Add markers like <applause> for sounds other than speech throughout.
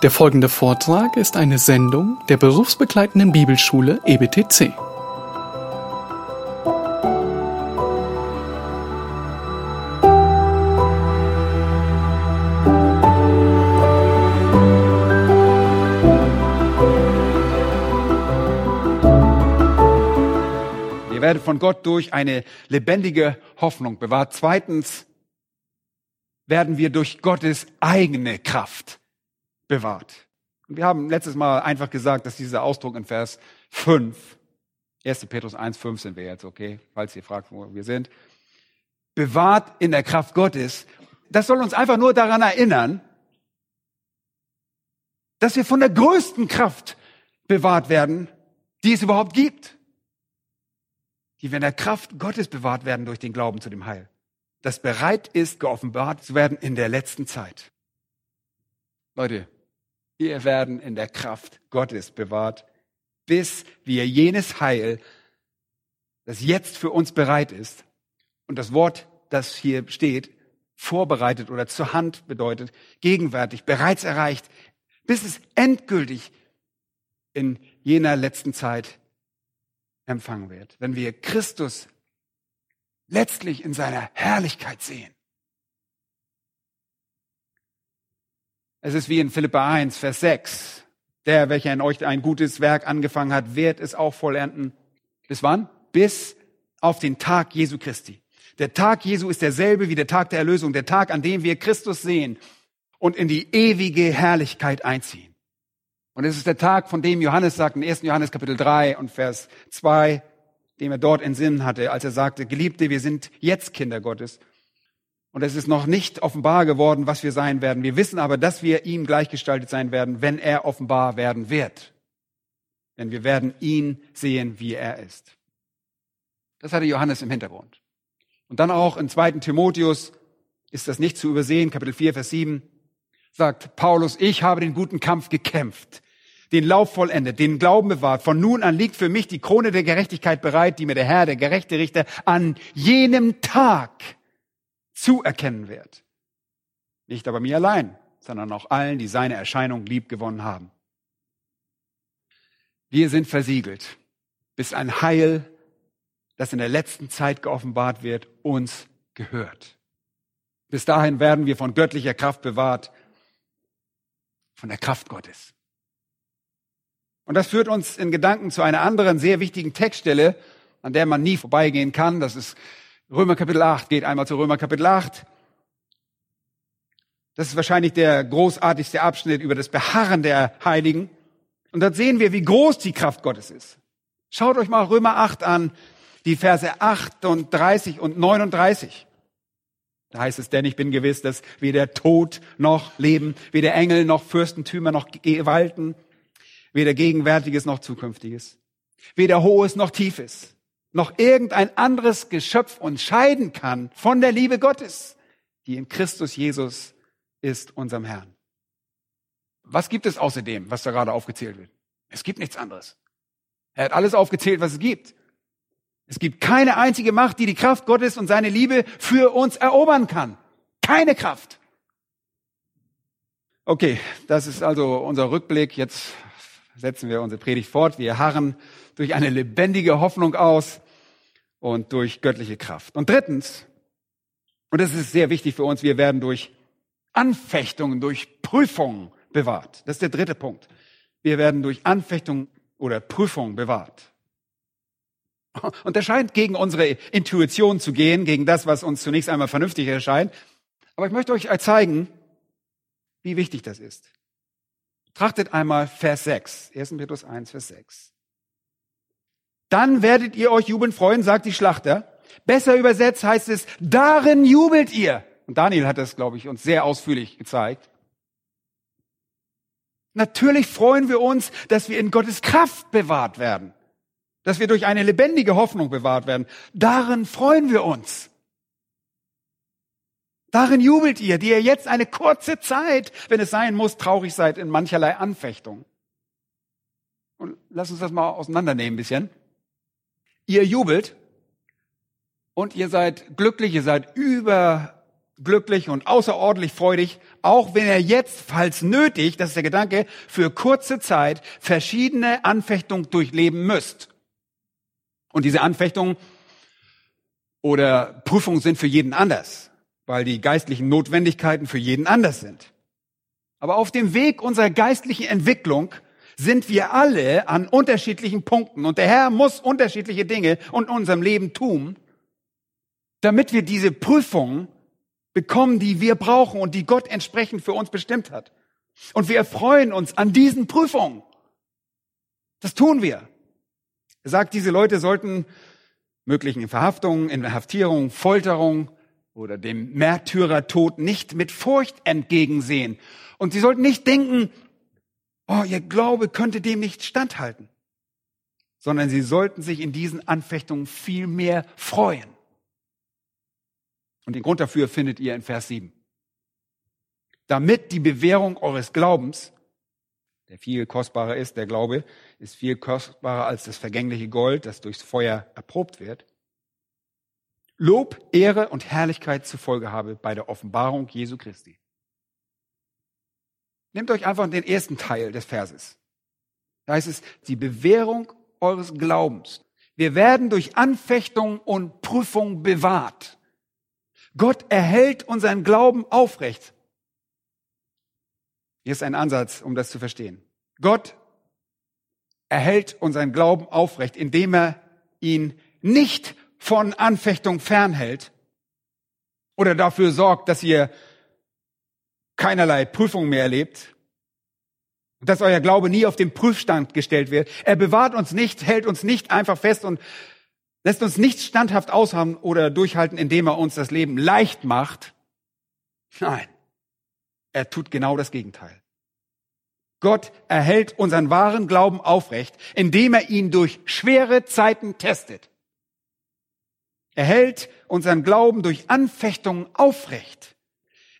Der folgende Vortrag ist eine Sendung der berufsbegleitenden Bibelschule EBTC. Ihr werdet von Gott durch eine lebendige Hoffnung bewahrt. Zweitens werden wir durch Gottes eigene Kraft bewahrt. Und wir haben letztes Mal einfach gesagt, dass dieser Ausdruck in Vers 5, 1. Petrus 1, 5 sind wir jetzt, okay, falls ihr fragt, wo wir sind, bewahrt in der Kraft Gottes. Das soll uns einfach nur daran erinnern, dass wir von der größten Kraft bewahrt werden, die es überhaupt gibt. Die wir in der Kraft Gottes bewahrt werden durch den Glauben zu dem Heil. Das bereit ist, geoffenbart zu werden in der letzten Zeit. Leute, wir werden in der Kraft Gottes bewahrt, bis wir jenes Heil, das jetzt für uns bereit ist, und das Wort, das hier steht, vorbereitet oder zur Hand bedeutet, gegenwärtig, bereits erreicht, bis es endgültig in jener letzten Zeit empfangen wird. Wenn wir Christus letztlich in seiner Herrlichkeit sehen. Es ist wie in Philippa 1, Vers 6. Der, welcher in euch ein gutes Werk angefangen hat, wird es auch vollenden. Bis wann? Bis auf den Tag Jesu Christi. Der Tag Jesu ist derselbe wie der Tag der Erlösung, der Tag, an dem wir Christus sehen und in die ewige Herrlichkeit einziehen. Und es ist der Tag, von dem Johannes sagt in 1. Johannes Kapitel 3 und Vers 2, dem er dort in Sinn hatte, als er sagte, Geliebte, wir sind jetzt Kinder Gottes. Und es ist noch nicht offenbar geworden, was wir sein werden. Wir wissen aber, dass wir ihm gleichgestaltet sein werden, wenn er offenbar werden wird. Denn wir werden ihn sehen, wie er ist. Das hatte Johannes im Hintergrund. Und dann auch in 2. Timotheus ist das nicht zu übersehen, Kapitel 4, Vers 7, sagt Paulus, ich habe den guten Kampf gekämpft, den Lauf vollendet, den Glauben bewahrt. Von nun an liegt für mich die Krone der Gerechtigkeit bereit, die mir der Herr, der gerechte Richter, an jenem Tag zuerkennen wird. Nicht aber mir allein, sondern auch allen, die seine Erscheinung lieb gewonnen haben. Wir sind versiegelt, bis ein Heil, das in der letzten Zeit geoffenbart wird, uns gehört. Bis dahin werden wir von göttlicher Kraft bewahrt, von der Kraft Gottes. Und das führt uns in Gedanken zu einer anderen sehr wichtigen Textstelle, an der man nie vorbeigehen kann. Das ist Römer Kapitel 8. Geht einmal zu Römer Kapitel 8. Das ist wahrscheinlich der großartigste Abschnitt über das Beharren der Heiligen. Und dort sehen wir, wie groß die Kraft Gottes ist. Schaut euch mal Römer 8 an, die Verse 38 und 39. Da heißt es, denn ich bin gewiss, dass weder Tod noch Leben, weder Engel noch Fürstentümer noch Gewalten, weder Gegenwärtiges noch Zukünftiges, weder Hohes noch Tiefes, noch irgendein anderes Geschöpf uns scheiden kann von der Liebe Gottes, die in Christus Jesus ist, unserem Herrn. Was gibt es außerdem, was da gerade aufgezählt wird? Es gibt nichts anderes. Er hat alles aufgezählt, was es gibt. Es gibt keine einzige Macht, die die Kraft Gottes und seine Liebe für uns erobern kann. Keine Kraft. Okay, das ist also unser Rückblick. Jetzt setzen wir unsere Predigt fort. Wir harren durch eine lebendige Hoffnung aus und durch göttliche Kraft. Und drittens, und das ist sehr wichtig für uns, wir werden durch Anfechtungen, durch Prüfungen bewahrt. Das ist der dritte Punkt. Wir werden durch Anfechtungen oder Prüfungen bewahrt. Und das scheint gegen unsere Intuition zu gehen, gegen das, was uns zunächst einmal vernünftig erscheint. Aber ich möchte euch zeigen, wie wichtig das ist. Trachtet einmal Vers 6, 1. Petrus 1, Vers 6. Dann werdet ihr euch jubeln freuen, sagt die Schlachter. Besser übersetzt heißt es, darin jubelt ihr. Und Daniel hat das, glaube ich, uns sehr ausführlich gezeigt. Natürlich freuen wir uns, dass wir in Gottes Kraft bewahrt werden. Dass wir durch eine lebendige Hoffnung bewahrt werden. Darin freuen wir uns. Darin jubelt ihr, die ihr jetzt eine kurze Zeit, wenn es sein muss, traurig seid in mancherlei Anfechtung. Und lass uns das mal auseinandernehmen ein bisschen. Ihr jubelt und ihr seid glücklich, ihr seid über glücklich und außerordentlich freudig, auch wenn er jetzt, falls nötig, das ist der Gedanke, für kurze Zeit verschiedene Anfechtungen durchleben müsst. Und diese Anfechtungen oder Prüfungen sind für jeden anders, weil die geistlichen Notwendigkeiten für jeden anders sind. Aber auf dem Weg unserer geistlichen Entwicklung sind wir alle an unterschiedlichen Punkten und der Herr muss unterschiedliche Dinge in unserem Leben tun, damit wir diese Prüfungen bekommen, die wir brauchen und die Gott entsprechend für uns bestimmt hat. Und wir erfreuen uns an diesen Prüfungen. Das tun wir. Er sagt, diese Leute sollten möglichen Verhaftungen, Inhaftierungen, Folterungen oder dem Märtyrertod nicht mit Furcht entgegensehen. Und sie sollten nicht denken, oh, ihr Glaube könnte dem nicht standhalten, sondern sie sollten sich in diesen Anfechtungen viel mehr freuen. Und den Grund dafür findet ihr in Vers 7. Damit die Bewährung eures Glaubens, der viel kostbarer ist, der Glaube ist viel kostbarer als das vergängliche Gold, das durchs Feuer erprobt wird, Lob, Ehre und Herrlichkeit zur Folge habe bei der Offenbarung Jesu Christi. Nehmt euch einfach den ersten Teil des Verses. Da heißt es, die Bewährung eures Glaubens. Wir werden durch Anfechtung und Prüfung bewahrt. Gott erhält unseren Glauben aufrecht. Hier ist ein Ansatz, um das zu verstehen. Gott erhält unseren Glauben aufrecht, indem er ihn nicht von Anfechtung fernhält oder dafür sorgt, dass ihr keinerlei Prüfung mehr erlebt, dass euer Glaube nie auf den Prüfstand gestellt wird. Er bewahrt uns nicht, hält uns nicht einfach fest und lässt uns nicht standhaft aushaben oder durchhalten, indem er uns das Leben leicht macht. Nein, er tut genau das Gegenteil. Gott erhält unseren wahren Glauben aufrecht, indem er ihn durch schwere Zeiten testet. Er hält unseren Glauben durch Anfechtungen aufrecht.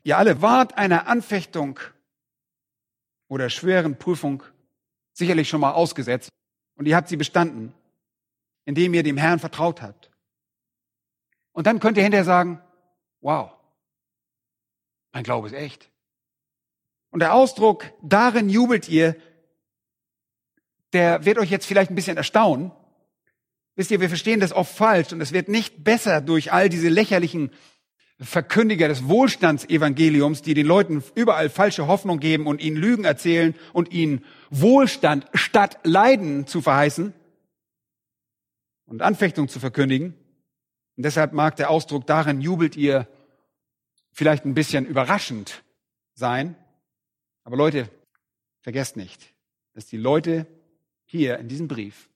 Ihr alle wart einer Anfechtung oder schweren Prüfung sicherlich schon mal ausgesetzt und ihr habt sie bestanden, indem ihr dem Herrn vertraut habt. Und dann könnt ihr hinterher sagen, wow, mein Glaube ist echt. Und der Ausdruck, darin jubelt ihr, der wird euch jetzt vielleicht ein bisschen erstaunen. Wisst ihr, wir verstehen das oft falsch und es wird nicht besser durch all diese lächerlichen Verkündiger des Wohlstandsevangeliums, die den Leuten überall falsche Hoffnung geben und ihnen Lügen erzählen und ihnen Wohlstand statt Leiden zu verheißen und Anfechtung zu verkündigen. Und deshalb mag der Ausdruck darin jubelt ihr vielleicht ein bisschen überraschend sein. Aber Leute, vergesst nicht, dass die Leute hier in diesem Brief,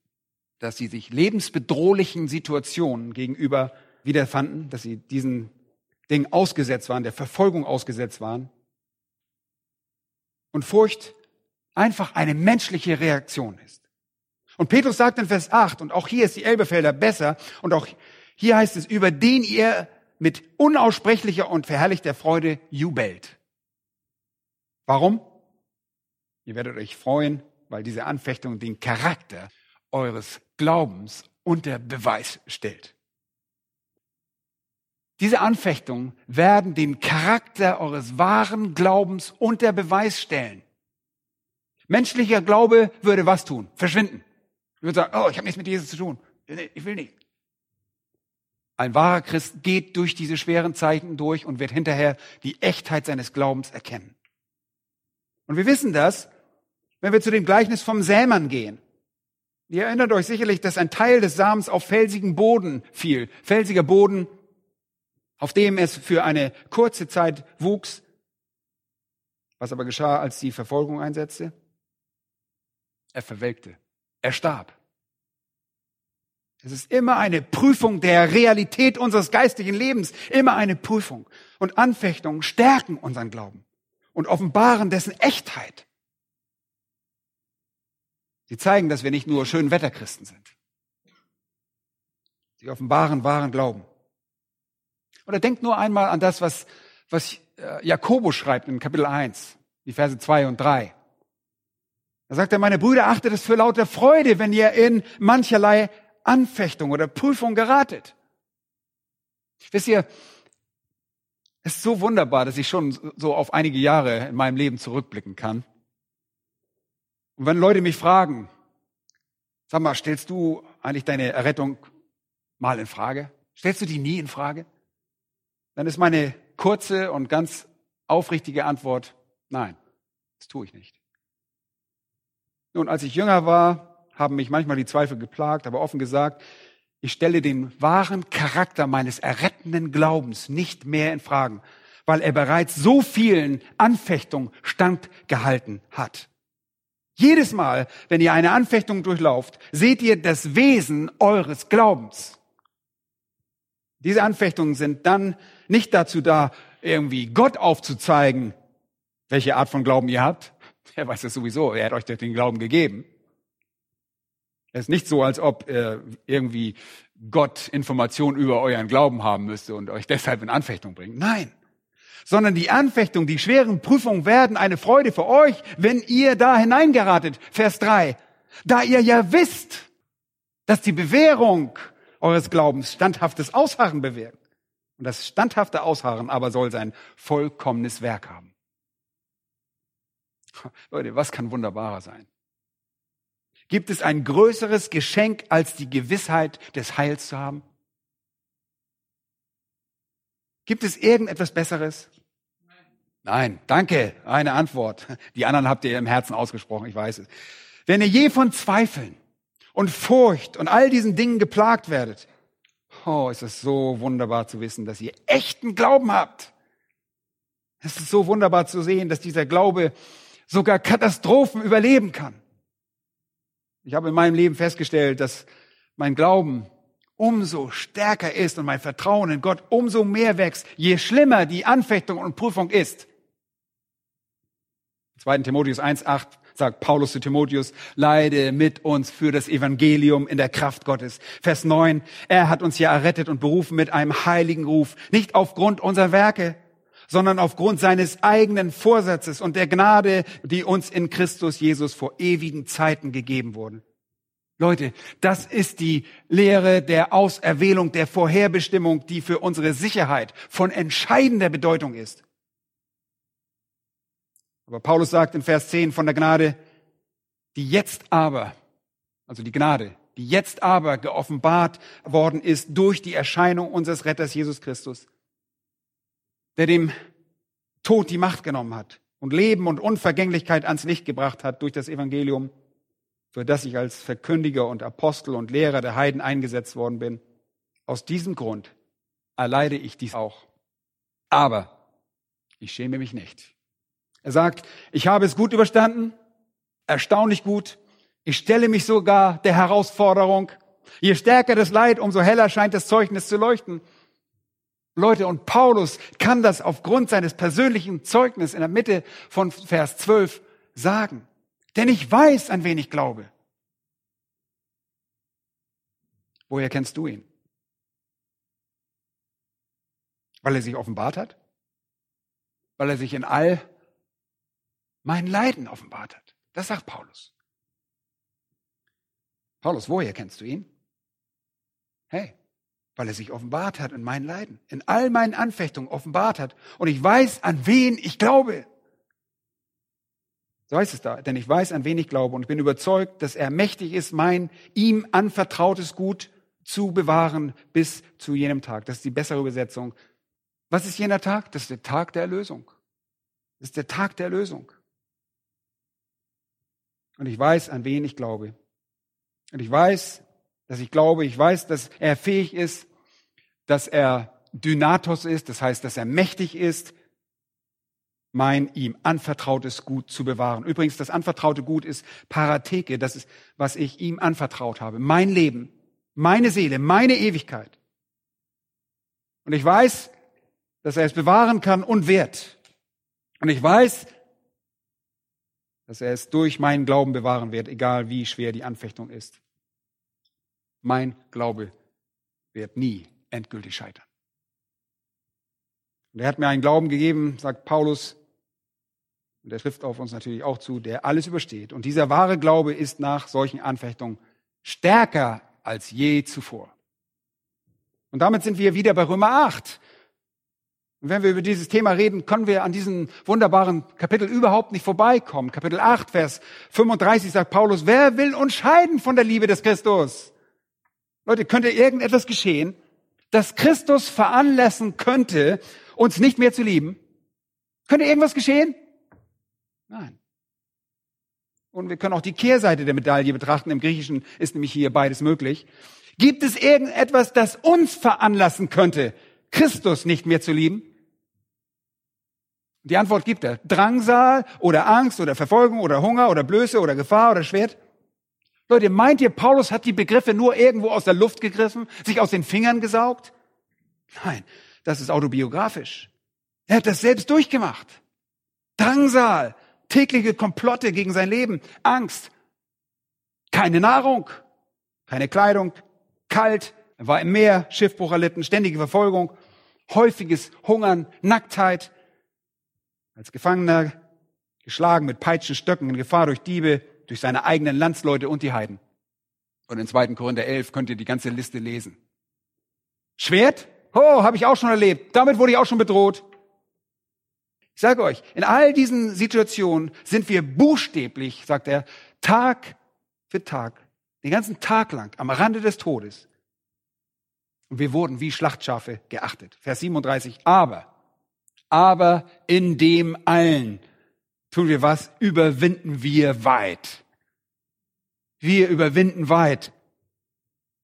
dass sie sich lebensbedrohlichen Situationen gegenüber wiederfanden, dass sie diesen Dingen ausgesetzt waren, der Verfolgung ausgesetzt waren. Und Furcht einfach eine menschliche Reaktion ist. Und Petrus sagt in Vers 8, und auch hier ist die Elbefelder besser, und auch hier heißt es, über den ihr mit unaussprechlicher und verherrlichter Freude jubelt. Warum? Ihr werdet euch freuen, weil diese Anfechtung den Charakter eures Glaubens unter Beweis stellt. Diese Anfechtungen werden den Charakter eures wahren Glaubens unter Beweis stellen. Menschlicher Glaube würde was tun? Verschwinden. Ich würde sagen, oh, ich habe nichts mit Jesus zu tun. Ich will nicht. Ein wahrer Christ geht durch diese schweren Zeiten durch und wird hinterher die Echtheit seines Glaubens erkennen. Und wir wissen das, wenn wir zu dem Gleichnis vom Sämann gehen. Ihr erinnert euch sicherlich, dass ein Teil des Samens auf felsigen Boden fiel. Felsiger Boden auf dem es für eine kurze Zeit wuchs. Was aber geschah, als die Verfolgung einsetzte? Er verwelkte. Er starb. Es ist immer eine Prüfung der Realität unseres geistlichen Lebens, immer eine Prüfung. Und Anfechtungen stärken unseren Glauben und offenbaren dessen Echtheit. Sie zeigen, dass wir nicht nur Schönwetterchristen sind. Sie offenbaren wahren Glauben. Oder denkt nur einmal an das, was, was äh, Jakobus schreibt in Kapitel 1, die Verse 2 und 3. Da sagt er, meine Brüder, achtet es für lauter Freude, wenn ihr in mancherlei Anfechtung oder Prüfung geratet. Wisst ihr, Es ist so wunderbar, dass ich schon so auf einige Jahre in meinem Leben zurückblicken kann. Und wenn Leute mich fragen, sag mal, stellst du eigentlich deine Errettung mal in Frage? Stellst du die nie in Frage? Dann ist meine kurze und ganz aufrichtige Antwort, nein, das tue ich nicht. Nun, als ich jünger war, haben mich manchmal die Zweifel geplagt, aber offen gesagt, ich stelle den wahren Charakter meines errettenden Glaubens nicht mehr in Fragen, weil er bereits so vielen Anfechtungen standgehalten hat. Jedes Mal, wenn ihr eine Anfechtung durchlauft, seht ihr das Wesen eures Glaubens. Diese Anfechtungen sind dann nicht dazu da, irgendwie Gott aufzuzeigen, welche Art von Glauben ihr habt. <laughs> Er weiß es sowieso, er hat euch den Glauben gegeben. Es ist nicht so, als ob äh, irgendwie Gott Informationen über euren Glauben haben müsste und euch <laughs> deshalb in Anfechtung bringt. Nein. Sondern die Anfechtung, die schweren Prüfungen werden eine Freude für euch, wenn ihr da hineingeratet. Vers 3. Da ihr ja wisst, dass die Bewährung eures Glaubens standhaftes Ausharren bewirkt. Und das standhafte Ausharren aber soll sein vollkommenes Werk haben. Leute, was kann wunderbarer sein? Gibt es ein größeres Geschenk, als die Gewissheit des Heils zu haben? Gibt es irgendetwas Besseres? Nein, danke. Eine Antwort. Die anderen habt ihr im Herzen ausgesprochen, ich weiß es. Wenn ihr je von Zweifeln und Furcht und all diesen Dingen geplagt werdet, oh, ist es so wunderbar zu wissen, dass ihr echten Glauben habt. Es ist so wunderbar zu sehen, dass dieser Glaube sogar Katastrophen überleben kann. Ich habe in meinem Leben festgestellt, dass mein Glauben umso stärker ist und mein Vertrauen in Gott umso mehr wächst, je schlimmer die Anfechtung und Prüfung ist. 2. Timotheus 1.8 sagt Paulus zu Timotheus, leide mit uns für das Evangelium in der Kraft Gottes. Vers 9, er hat uns ja errettet und berufen mit einem heiligen Ruf, nicht aufgrund unserer Werke, sondern aufgrund seines eigenen Vorsatzes und der Gnade, die uns in Christus Jesus vor ewigen Zeiten gegeben wurden. Leute, das ist die Lehre der Auserwählung, der Vorherbestimmung, die für unsere Sicherheit von entscheidender Bedeutung ist. Aber Paulus sagt in Vers 10 von der Gnade, die jetzt aber, also die Gnade, die jetzt aber geoffenbart worden ist durch die Erscheinung unseres Retters Jesus Christus, der dem Tod die Macht genommen hat und Leben und Unvergänglichkeit ans Licht gebracht hat durch das Evangelium, für das ich als Verkündiger und Apostel und Lehrer der Heiden eingesetzt worden bin. Aus diesem Grund erleide ich dies auch. Aber ich schäme mich nicht. Er sagt, ich habe es gut überstanden, erstaunlich gut. Ich stelle mich sogar der Herausforderung. Je stärker das Leid, umso heller scheint das Zeugnis zu leuchten. Leute, und Paulus kann das aufgrund seines persönlichen Zeugnisses in der Mitte von Vers 12 sagen. Denn ich weiß, an wen ich glaube. Woher kennst du ihn? Weil er sich offenbart hat? Weil er sich in all meinen Leiden offenbart hat. Das sagt Paulus. Paulus, woher kennst du ihn? Hey, weil er sich offenbart hat in meinen Leiden, in all meinen Anfechtungen offenbart hat. Und ich weiß, an wen ich glaube. So heißt es da, denn ich weiß, an wen ich glaube und bin überzeugt, dass er mächtig ist, mein ihm anvertrautes Gut zu bewahren bis zu jenem Tag. Das ist die bessere Übersetzung. Was ist jener Tag? Das ist der Tag der Erlösung. Das ist der Tag der Erlösung. Und ich weiß, an wen ich glaube. Und ich weiß, dass ich glaube, ich weiß, dass er fähig ist, dass er Dynatos ist, das heißt, dass er mächtig ist, mein ihm anvertrautes Gut zu bewahren. Übrigens, das anvertraute Gut ist Paratheke, das ist, was ich ihm anvertraut habe. Mein Leben, meine Seele, meine Ewigkeit. Und ich weiß, dass er es bewahren kann und wird. Und ich weiß, dass er es durch meinen Glauben bewahren wird, egal wie schwer die Anfechtung ist. Mein Glaube wird nie endgültig scheitern. Und er hat mir einen Glauben gegeben, sagt Paulus, und der trifft auf uns natürlich auch zu, der alles übersteht. Und dieser wahre Glaube ist nach solchen Anfechtungen stärker als je zuvor. Und damit sind wir wieder bei Römer 8. Und wenn wir über dieses Thema reden, können wir an diesem wunderbaren Kapitel überhaupt nicht vorbeikommen. Kapitel 8, Vers 35 sagt Paulus, wer will uns scheiden von der Liebe des Christus? Leute, könnte irgendetwas geschehen, das Christus veranlassen könnte, uns nicht mehr zu lieben? Könnte irgendwas geschehen? Nein. Und wir können auch die Kehrseite der Medaille betrachten. Im Griechischen ist nämlich hier beides möglich. Gibt es irgendetwas, das uns veranlassen könnte, Christus nicht mehr zu lieben? Die Antwort gibt er. Drangsal oder Angst oder Verfolgung oder Hunger oder Blöße oder Gefahr oder Schwert. Leute, meint ihr, Paulus hat die Begriffe nur irgendwo aus der Luft gegriffen, sich aus den Fingern gesaugt? Nein, das ist autobiografisch. Er hat das selbst durchgemacht. Drangsal, tägliche Komplotte gegen sein Leben, Angst, keine Nahrung, keine Kleidung, kalt, er war im Meer, Schiffbruch erlitten, ständige Verfolgung, häufiges Hungern, Nacktheit, als Gefangener geschlagen mit Peitschen, Stöcken, in Gefahr durch Diebe, durch seine eigenen Landsleute und die Heiden. Und in 2. Korinther 11 könnt ihr die ganze Liste lesen. Schwert? Oh, habe ich auch schon erlebt. Damit wurde ich auch schon bedroht. Ich sage euch, in all diesen Situationen sind wir buchstäblich, sagt er, Tag für Tag, den ganzen Tag lang am Rande des Todes. Und wir wurden wie Schlachtschafe geachtet. Vers 37. Aber aber in dem allen tun wir was? Überwinden wir weit. Wir überwinden weit.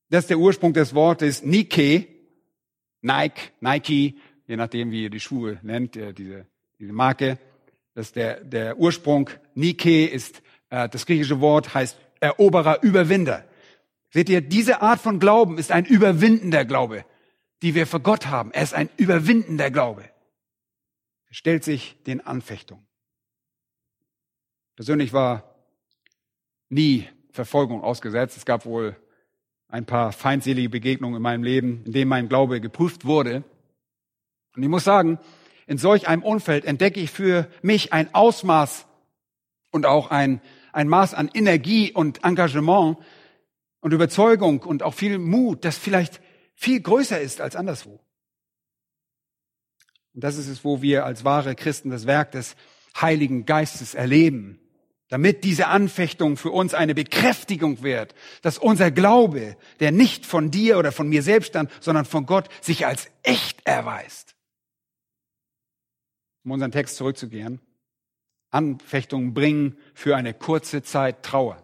Das ist der Ursprung des Wortes Nike, Nike, Nike, je nachdem, wie ihr die Schuhe nennt, äh, diese, diese Marke. Das ist der, der Ursprung. Nike ist äh, das griechische Wort, heißt Eroberer, Überwinder. Seht ihr, diese Art von Glauben ist ein überwindender Glaube, die wir für Gott haben. Er ist ein überwindender Glaube. Er stellt sich den Anfechtungen. Persönlich war nie Verfolgung ausgesetzt. Es gab wohl ein paar feindselige Begegnungen in meinem Leben, in denen mein Glaube geprüft wurde. Und ich muss sagen, in solch einem Umfeld entdecke ich für mich ein Ausmaß und auch ein, ein Maß an Energie und Engagement und Überzeugung und auch viel Mut, das vielleicht viel größer ist als anderswo. Und das ist es, wo wir als wahre Christen das Werk des Heiligen Geistes erleben, damit diese Anfechtung für uns eine Bekräftigung wird, dass unser Glaube, der nicht von dir oder von mir selbst stand, sondern von Gott, sich als echt erweist. Um unseren Text zurückzugehen. Anfechtungen bringen für eine kurze Zeit Trauer.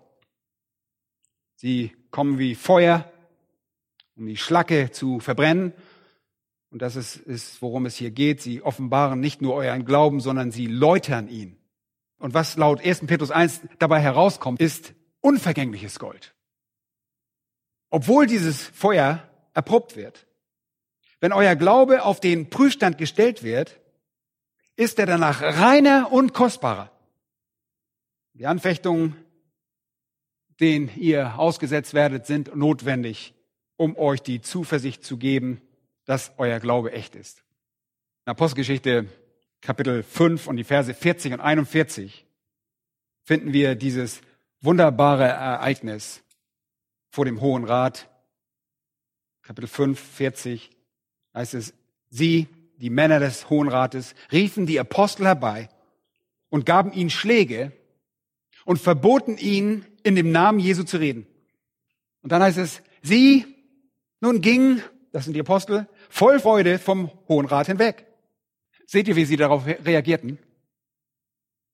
Sie kommen wie Feuer, um die Schlacke zu verbrennen und das ist, ist, worum es hier geht. Sie offenbaren nicht nur euren Glauben, sondern sie läutern ihn. Und was laut 1. Petrus 1 dabei herauskommt, ist unvergängliches Gold. Obwohl dieses Feuer erprobt wird. Wenn euer Glaube auf den Prüfstand gestellt wird, ist er danach reiner und kostbarer. Die Anfechtungen, denen ihr ausgesetzt werdet, sind notwendig, um euch die Zuversicht zu geben, dass euer Glaube echt ist. In Apostelgeschichte Kapitel 5 und die Verse 40 und 41 finden wir dieses wunderbare Ereignis vor dem Hohen Rat. Kapitel 5, 40 heißt es, sie, die Männer des Hohen Rates, riefen die Apostel herbei und gaben ihnen Schläge und verboten ihnen, in dem Namen Jesu zu reden. Und dann heißt es, sie nun gingen, das sind die Apostel, voll Freude vom Hohen Rat hinweg. Seht ihr, wie sie darauf reagierten?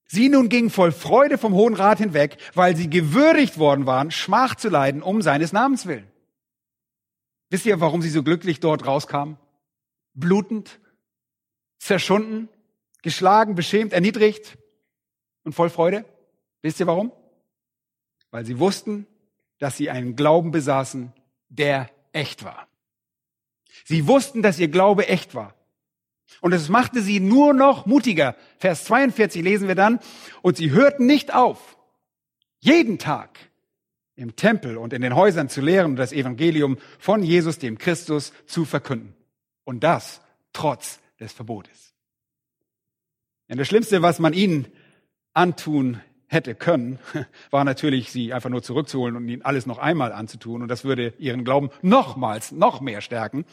Sie nun gingen voll Freude vom Hohen Rat hinweg, weil sie gewürdigt worden waren, Schmach zu leiden um seines Namens willen. Wisst ihr, warum sie so glücklich dort rauskamen? Blutend, zerschunden, geschlagen, beschämt, erniedrigt und voll Freude? Wisst ihr warum? Weil sie wussten, dass sie einen Glauben besaßen, der echt war. Sie wussten, dass ihr Glaube echt war. Und es machte sie nur noch mutiger. Vers 42 lesen wir dann. Und sie hörten nicht auf, jeden Tag im Tempel und in den Häusern zu lehren und das Evangelium von Jesus, dem Christus, zu verkünden. Und das trotz des Verbotes. Ja, das Schlimmste, was man ihnen antun hätte können, <laughs> war natürlich, sie einfach nur zurückzuholen und ihnen alles noch einmal anzutun. Und das würde ihren Glauben nochmals, noch mehr stärken.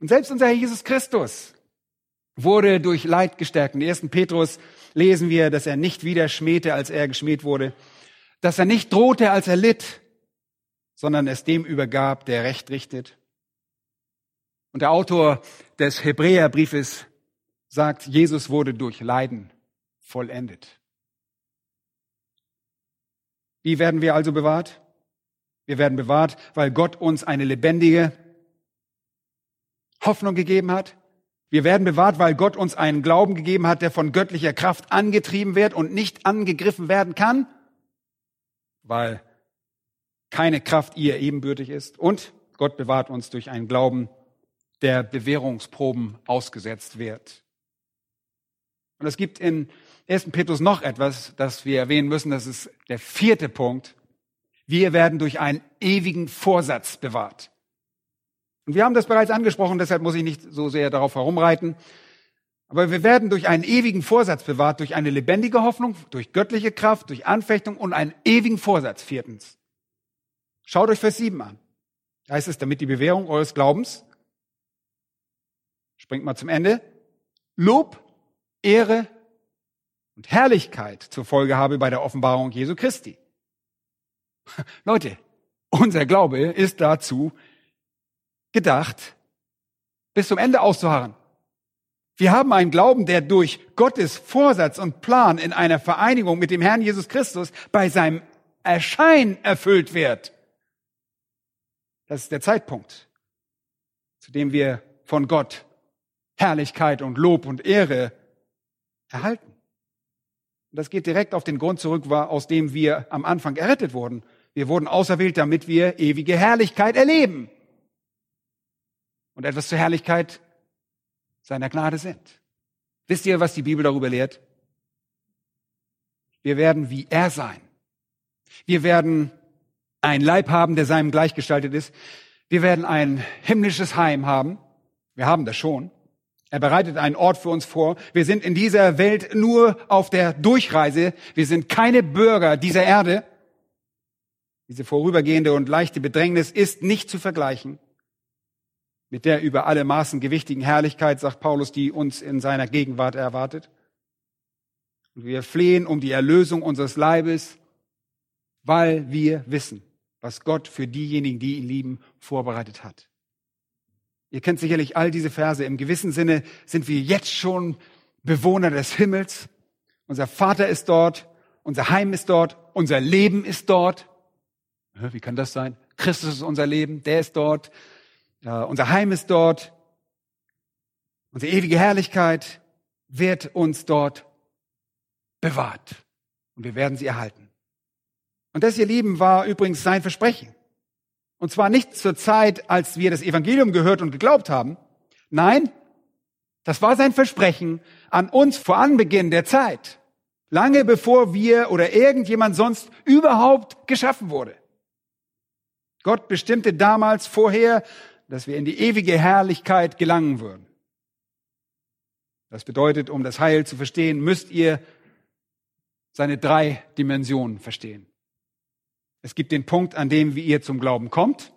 Und selbst unser Herr Jesus Christus wurde durch Leid gestärkt. In 1. Petrus lesen wir, dass er nicht wieder schmähte, als er geschmäht wurde, dass er nicht drohte, als er litt, sondern es dem übergab, der Recht richtet. Und der Autor des Hebräerbriefes sagt, Jesus wurde durch Leiden vollendet. Wie werden wir also bewahrt? Wir werden bewahrt, weil Gott uns eine lebendige Hoffnung gegeben hat. Wir werden bewahrt, weil Gott uns einen Glauben gegeben hat, der von göttlicher Kraft angetrieben wird und nicht angegriffen werden kann, weil keine Kraft ihr ebenbürtig ist. Und Gott bewahrt uns durch einen Glauben, der Bewährungsproben ausgesetzt wird. Und es gibt in 1. Petrus noch etwas, das wir erwähnen müssen. Das ist der vierte Punkt. Wir werden durch einen ewigen Vorsatz bewahrt. Und wir haben das bereits angesprochen, deshalb muss ich nicht so sehr darauf herumreiten. Aber wir werden durch einen ewigen Vorsatz bewahrt, durch eine lebendige Hoffnung, durch göttliche Kraft, durch Anfechtung und einen ewigen Vorsatz. Viertens. Schaut euch Vers 7 an. Da heißt es, damit die Bewährung eures Glaubens, springt mal zum Ende, Lob, Ehre und Herrlichkeit zur Folge habe bei der Offenbarung Jesu Christi. <laughs> Leute, unser Glaube ist dazu gedacht, bis zum Ende auszuharren. Wir haben einen Glauben, der durch Gottes Vorsatz und Plan in einer Vereinigung mit dem Herrn Jesus Christus bei seinem Erscheinen erfüllt wird. Das ist der Zeitpunkt, zu dem wir von Gott Herrlichkeit und Lob und Ehre erhalten. Und das geht direkt auf den Grund zurück, aus dem wir am Anfang errettet wurden. Wir wurden auserwählt, damit wir ewige Herrlichkeit erleben und etwas zur Herrlichkeit seiner Gnade sind. Wisst ihr, was die Bibel darüber lehrt? Wir werden wie er sein. Wir werden ein Leib haben, der seinem gleichgestaltet ist. Wir werden ein himmlisches Heim haben. Wir haben das schon. Er bereitet einen Ort für uns vor. Wir sind in dieser Welt nur auf der Durchreise. Wir sind keine Bürger dieser Erde. Diese vorübergehende und leichte Bedrängnis ist nicht zu vergleichen mit der über alle Maßen gewichtigen Herrlichkeit, sagt Paulus, die uns in seiner Gegenwart erwartet. Und wir flehen um die Erlösung unseres Leibes, weil wir wissen, was Gott für diejenigen, die ihn lieben, vorbereitet hat. Ihr kennt sicherlich all diese Verse. Im gewissen Sinne sind wir jetzt schon Bewohner des Himmels. Unser Vater ist dort, unser Heim ist dort, unser Leben ist dort. Wie kann das sein? Christus ist unser Leben, der ist dort. Unser Heim ist dort. Unsere ewige Herrlichkeit wird uns dort bewahrt. Und wir werden sie erhalten. Und das, ihr Lieben, war übrigens sein Versprechen. Und zwar nicht zur Zeit, als wir das Evangelium gehört und geglaubt haben. Nein, das war sein Versprechen an uns vor Anbeginn der Zeit. Lange bevor wir oder irgendjemand sonst überhaupt geschaffen wurde. Gott bestimmte damals vorher, dass wir in die ewige Herrlichkeit gelangen würden. Das bedeutet, um das Heil zu verstehen, müsst ihr seine drei Dimensionen verstehen. Es gibt den Punkt, an dem wie ihr zum Glauben kommt.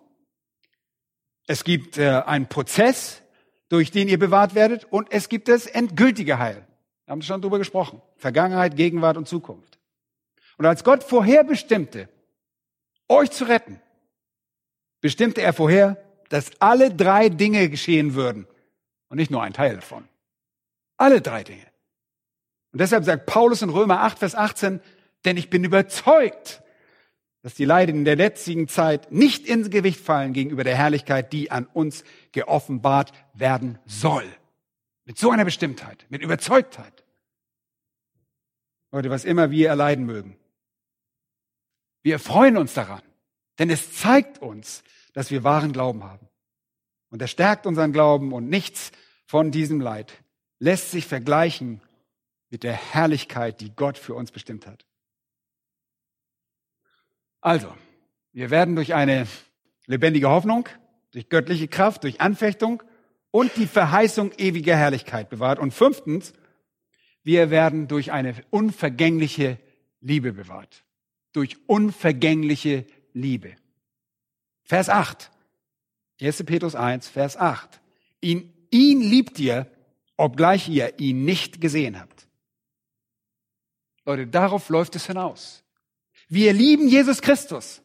Es gibt äh, einen Prozess, durch den ihr bewahrt werdet. Und es gibt das endgültige Heil. Wir haben schon darüber gesprochen. Vergangenheit, Gegenwart und Zukunft. Und als Gott vorherbestimmte, euch zu retten, bestimmte er vorher, dass alle drei Dinge geschehen würden und nicht nur ein Teil davon. Alle drei Dinge. Und deshalb sagt Paulus in Römer 8, Vers 18, denn ich bin überzeugt, dass die Leiden in der letzten Zeit nicht ins Gewicht fallen gegenüber der Herrlichkeit, die an uns geoffenbart werden soll. Mit so einer Bestimmtheit, mit Überzeugtheit. Leute, was immer wir erleiden mögen. Wir freuen uns daran, denn es zeigt uns, dass wir wahren Glauben haben. Und er stärkt unseren Glauben und nichts von diesem Leid lässt sich vergleichen mit der Herrlichkeit, die Gott für uns bestimmt hat. Also, wir werden durch eine lebendige Hoffnung, durch göttliche Kraft, durch Anfechtung und die Verheißung ewiger Herrlichkeit bewahrt. Und fünftens, wir werden durch eine unvergängliche Liebe bewahrt. Durch unvergängliche Liebe. Vers 8. 1. Petrus 1, Vers 8. Ihn, ihn liebt ihr, obgleich ihr ihn nicht gesehen habt. Leute, darauf läuft es hinaus. Wir lieben Jesus Christus.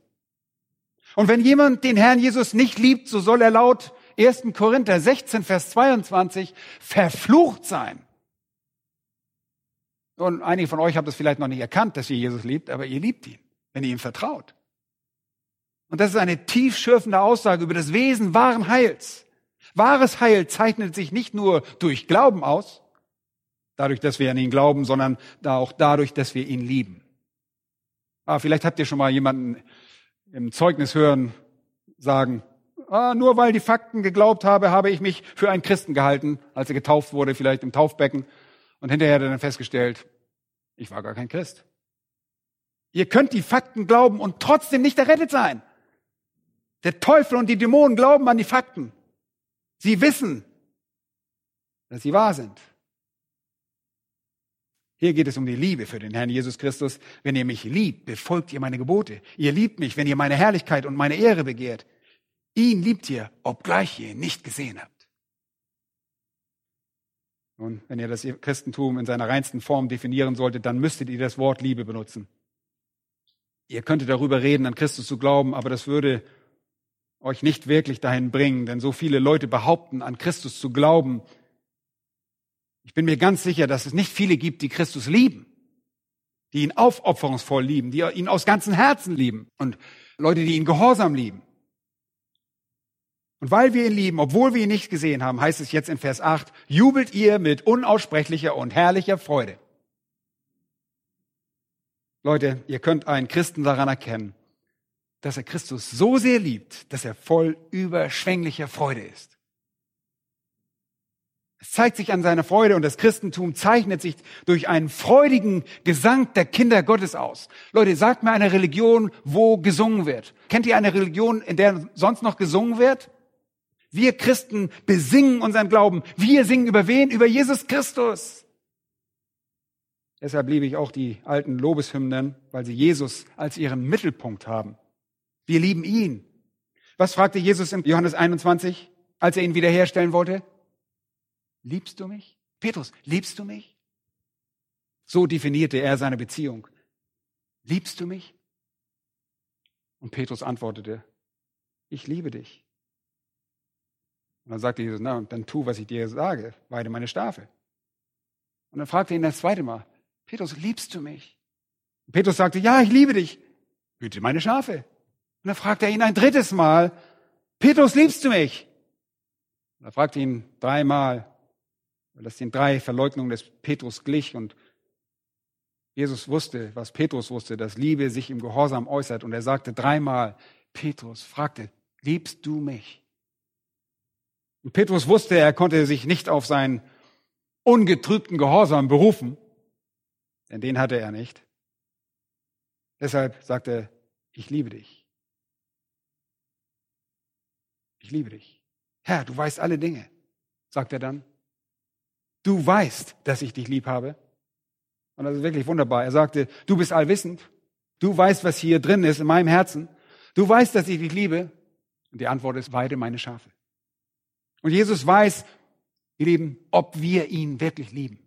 Und wenn jemand den Herrn Jesus nicht liebt, so soll er laut 1. Korinther 16, Vers 22 verflucht sein. Und einige von euch haben das vielleicht noch nicht erkannt, dass ihr Jesus liebt, aber ihr liebt ihn, wenn ihr ihm vertraut. Und das ist eine tiefschürfende Aussage über das Wesen wahren Heils. Wahres Heil zeichnet sich nicht nur durch Glauben aus, dadurch, dass wir an ihn glauben, sondern auch dadurch, dass wir ihn lieben. Ah, vielleicht habt ihr schon mal jemanden im Zeugnis hören sagen, ah, nur weil die Fakten geglaubt habe, habe ich mich für einen Christen gehalten, als er getauft wurde, vielleicht im Taufbecken. Und hinterher hat er dann festgestellt, ich war gar kein Christ. Ihr könnt die Fakten glauben und trotzdem nicht errettet sein. Der Teufel und die Dämonen glauben an die Fakten. Sie wissen, dass sie wahr sind. Hier geht es um die Liebe für den Herrn Jesus Christus. Wenn ihr mich liebt, befolgt ihr meine Gebote. Ihr liebt mich, wenn ihr meine Herrlichkeit und meine Ehre begehrt. Ihn liebt ihr, obgleich ihr ihn nicht gesehen habt. Und wenn ihr das Christentum in seiner reinsten Form definieren solltet, dann müsstet ihr das Wort Liebe benutzen. Ihr könntet darüber reden, an Christus zu glauben, aber das würde euch nicht wirklich dahin bringen, denn so viele Leute behaupten, an Christus zu glauben. Ich bin mir ganz sicher, dass es nicht viele gibt, die Christus lieben, die ihn aufopferungsvoll lieben, die ihn aus ganzem Herzen lieben und Leute, die ihn gehorsam lieben. Und weil wir ihn lieben, obwohl wir ihn nicht gesehen haben, heißt es jetzt in Vers 8, jubelt ihr mit unaussprechlicher und herrlicher Freude. Leute, ihr könnt einen Christen daran erkennen, dass er Christus so sehr liebt, dass er voll überschwänglicher Freude ist. Es zeigt sich an seiner Freude und das Christentum zeichnet sich durch einen freudigen Gesang der Kinder Gottes aus. Leute, sagt mir eine Religion, wo gesungen wird. Kennt ihr eine Religion, in der sonst noch gesungen wird? Wir Christen besingen unseren Glauben. Wir singen über wen? Über Jesus Christus. Deshalb liebe ich auch die alten Lobeshymnen, weil sie Jesus als ihren Mittelpunkt haben. Wir lieben ihn. Was fragte Jesus in Johannes 21, als er ihn wiederherstellen wollte? Liebst du mich? Petrus, liebst du mich? So definierte er seine Beziehung. Liebst du mich? Und Petrus antwortete, ich liebe dich. Und dann sagte Jesus, na, dann tu, was ich dir sage, weide meine Stafe. Und dann fragte er ihn das zweite Mal, Petrus, liebst du mich? Und Petrus sagte, ja, ich liebe dich, hüte meine Schafe. Und dann fragte er ihn ein drittes Mal, Petrus, liebst du mich? Und er fragte ihn dreimal, weil das den drei Verleugnungen des Petrus glich und Jesus wusste, was Petrus wusste, dass Liebe sich im Gehorsam äußert. Und er sagte dreimal, Petrus fragte, liebst du mich? Und Petrus wusste, er konnte sich nicht auf seinen ungetrübten Gehorsam berufen, denn den hatte er nicht. Deshalb sagte er, ich liebe dich. Ich liebe dich. Herr, du weißt alle Dinge, sagt er dann. Du weißt, dass ich dich lieb habe. Und das ist wirklich wunderbar. Er sagte, du bist allwissend. Du weißt, was hier drin ist in meinem Herzen. Du weißt, dass ich dich liebe. Und die Antwort ist, weide meine Schafe. Und Jesus weiß, ihr Lieben, ob wir ihn wirklich lieben.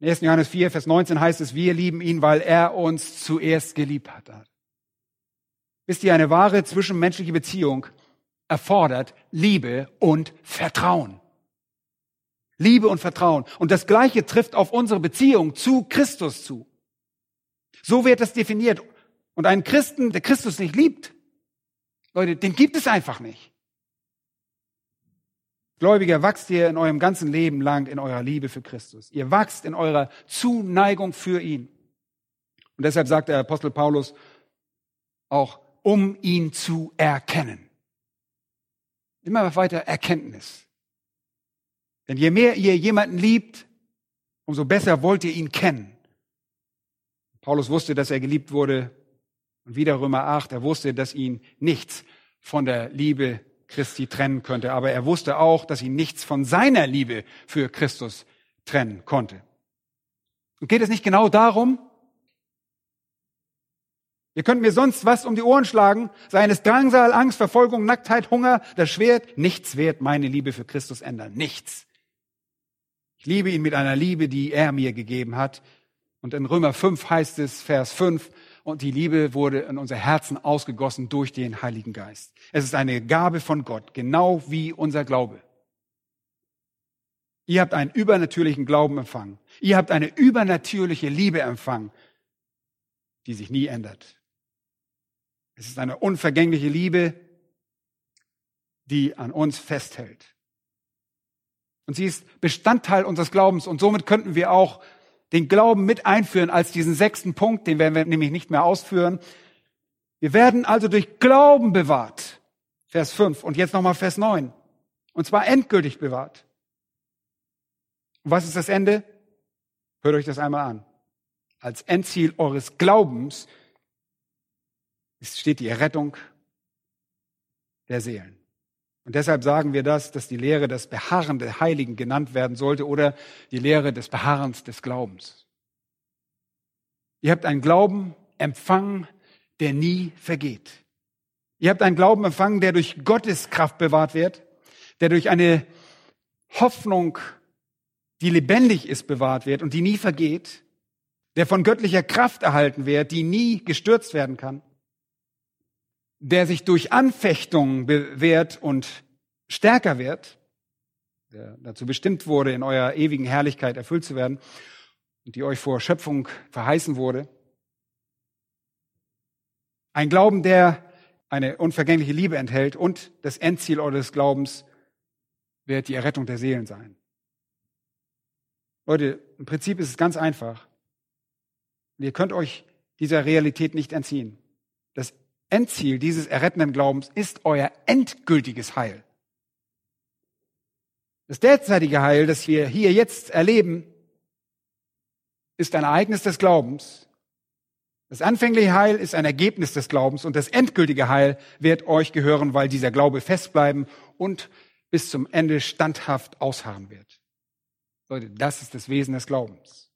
In 1. Johannes 4, Vers 19 heißt es, wir lieben ihn, weil er uns zuerst geliebt hat. Wisst ihr, eine wahre zwischenmenschliche Beziehung erfordert Liebe und Vertrauen. Liebe und Vertrauen. Und das Gleiche trifft auf unsere Beziehung zu Christus zu. So wird das definiert. Und einen Christen, der Christus nicht liebt, Leute, den gibt es einfach nicht. Gläubiger, wachst ihr in eurem ganzen Leben lang in eurer Liebe für Christus. Ihr wachst in eurer Zuneigung für ihn. Und deshalb sagt der Apostel Paulus auch, um ihn zu erkennen. Immer weiter Erkenntnis. Denn je mehr ihr jemanden liebt, umso besser wollt ihr ihn kennen. Paulus wusste, dass er geliebt wurde. Und wieder Römer 8, er wusste, dass ihn nichts von der Liebe Christi trennen könnte. Aber er wusste auch, dass ihn nichts von seiner Liebe für Christus trennen konnte. Und geht es nicht genau darum? Ihr könnt mir sonst was um die Ohren schlagen, seien es Drangsal, Angst, Verfolgung, Nacktheit, Hunger, das Schwert. Nichts wird meine Liebe für Christus ändern. Nichts. Ich liebe ihn mit einer Liebe, die er mir gegeben hat. Und in Römer 5 heißt es, Vers 5, und die Liebe wurde in unser Herzen ausgegossen durch den Heiligen Geist. Es ist eine Gabe von Gott, genau wie unser Glaube. Ihr habt einen übernatürlichen Glauben empfangen. Ihr habt eine übernatürliche Liebe empfangen, die sich nie ändert. Es ist eine unvergängliche Liebe, die an uns festhält. Und sie ist Bestandteil unseres Glaubens. Und somit könnten wir auch den Glauben mit einführen als diesen sechsten Punkt, den werden wir nämlich nicht mehr ausführen. Wir werden also durch Glauben bewahrt. Vers 5 und jetzt nochmal Vers 9. Und zwar endgültig bewahrt. Und was ist das Ende? Hört euch das einmal an. Als Endziel eures Glaubens steht die Errettung der Seelen. Und deshalb sagen wir das, dass die Lehre des Beharren der Heiligen genannt werden sollte oder die Lehre des Beharrens des Glaubens. Ihr habt einen Glauben empfangen, der nie vergeht. Ihr habt einen Glauben empfangen, der durch Gottes Kraft bewahrt wird, der durch eine Hoffnung, die lebendig ist, bewahrt wird und die nie vergeht, der von göttlicher Kraft erhalten wird, die nie gestürzt werden kann der sich durch Anfechtungen bewährt und stärker wird, der dazu bestimmt wurde, in eurer ewigen Herrlichkeit erfüllt zu werden und die euch vor Schöpfung verheißen wurde. Ein Glauben, der eine unvergängliche Liebe enthält und das Endziel eures Glaubens wird die Errettung der Seelen sein. Leute, im Prinzip ist es ganz einfach. ihr könnt euch dieser Realität nicht entziehen. Endziel dieses errettenden Glaubens ist euer endgültiges Heil. Das derzeitige Heil, das wir hier jetzt erleben, ist ein Ereignis des Glaubens. Das anfängliche Heil ist ein Ergebnis des Glaubens und das endgültige Heil wird euch gehören, weil dieser Glaube festbleiben und bis zum Ende standhaft ausharren wird. Leute, das ist das Wesen des Glaubens.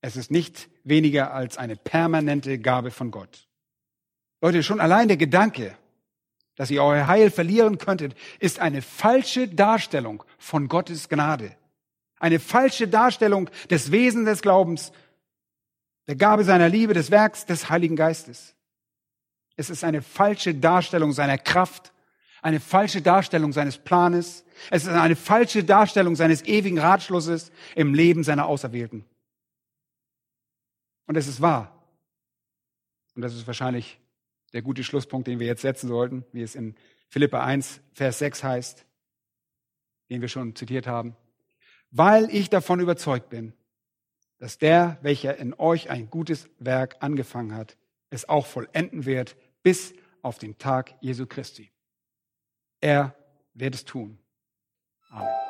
Es ist nicht weniger als eine permanente Gabe von Gott. Leute, schon allein der Gedanke, dass ihr euer Heil verlieren könntet, ist eine falsche Darstellung von Gottes Gnade. Eine falsche Darstellung des Wesens des Glaubens, der Gabe seiner Liebe, des Werks des Heiligen Geistes. Es ist eine falsche Darstellung seiner Kraft, eine falsche Darstellung seines Planes. Es ist eine falsche Darstellung seines ewigen Ratschlusses im Leben seiner Auserwählten. Und es ist wahr. Und das ist wahrscheinlich der gute Schlusspunkt, den wir jetzt setzen sollten, wie es in Philippa 1, Vers 6 heißt, den wir schon zitiert haben. Weil ich davon überzeugt bin, dass der, welcher in euch ein gutes Werk angefangen hat, es auch vollenden wird bis auf den Tag Jesu Christi. Er wird es tun. Amen.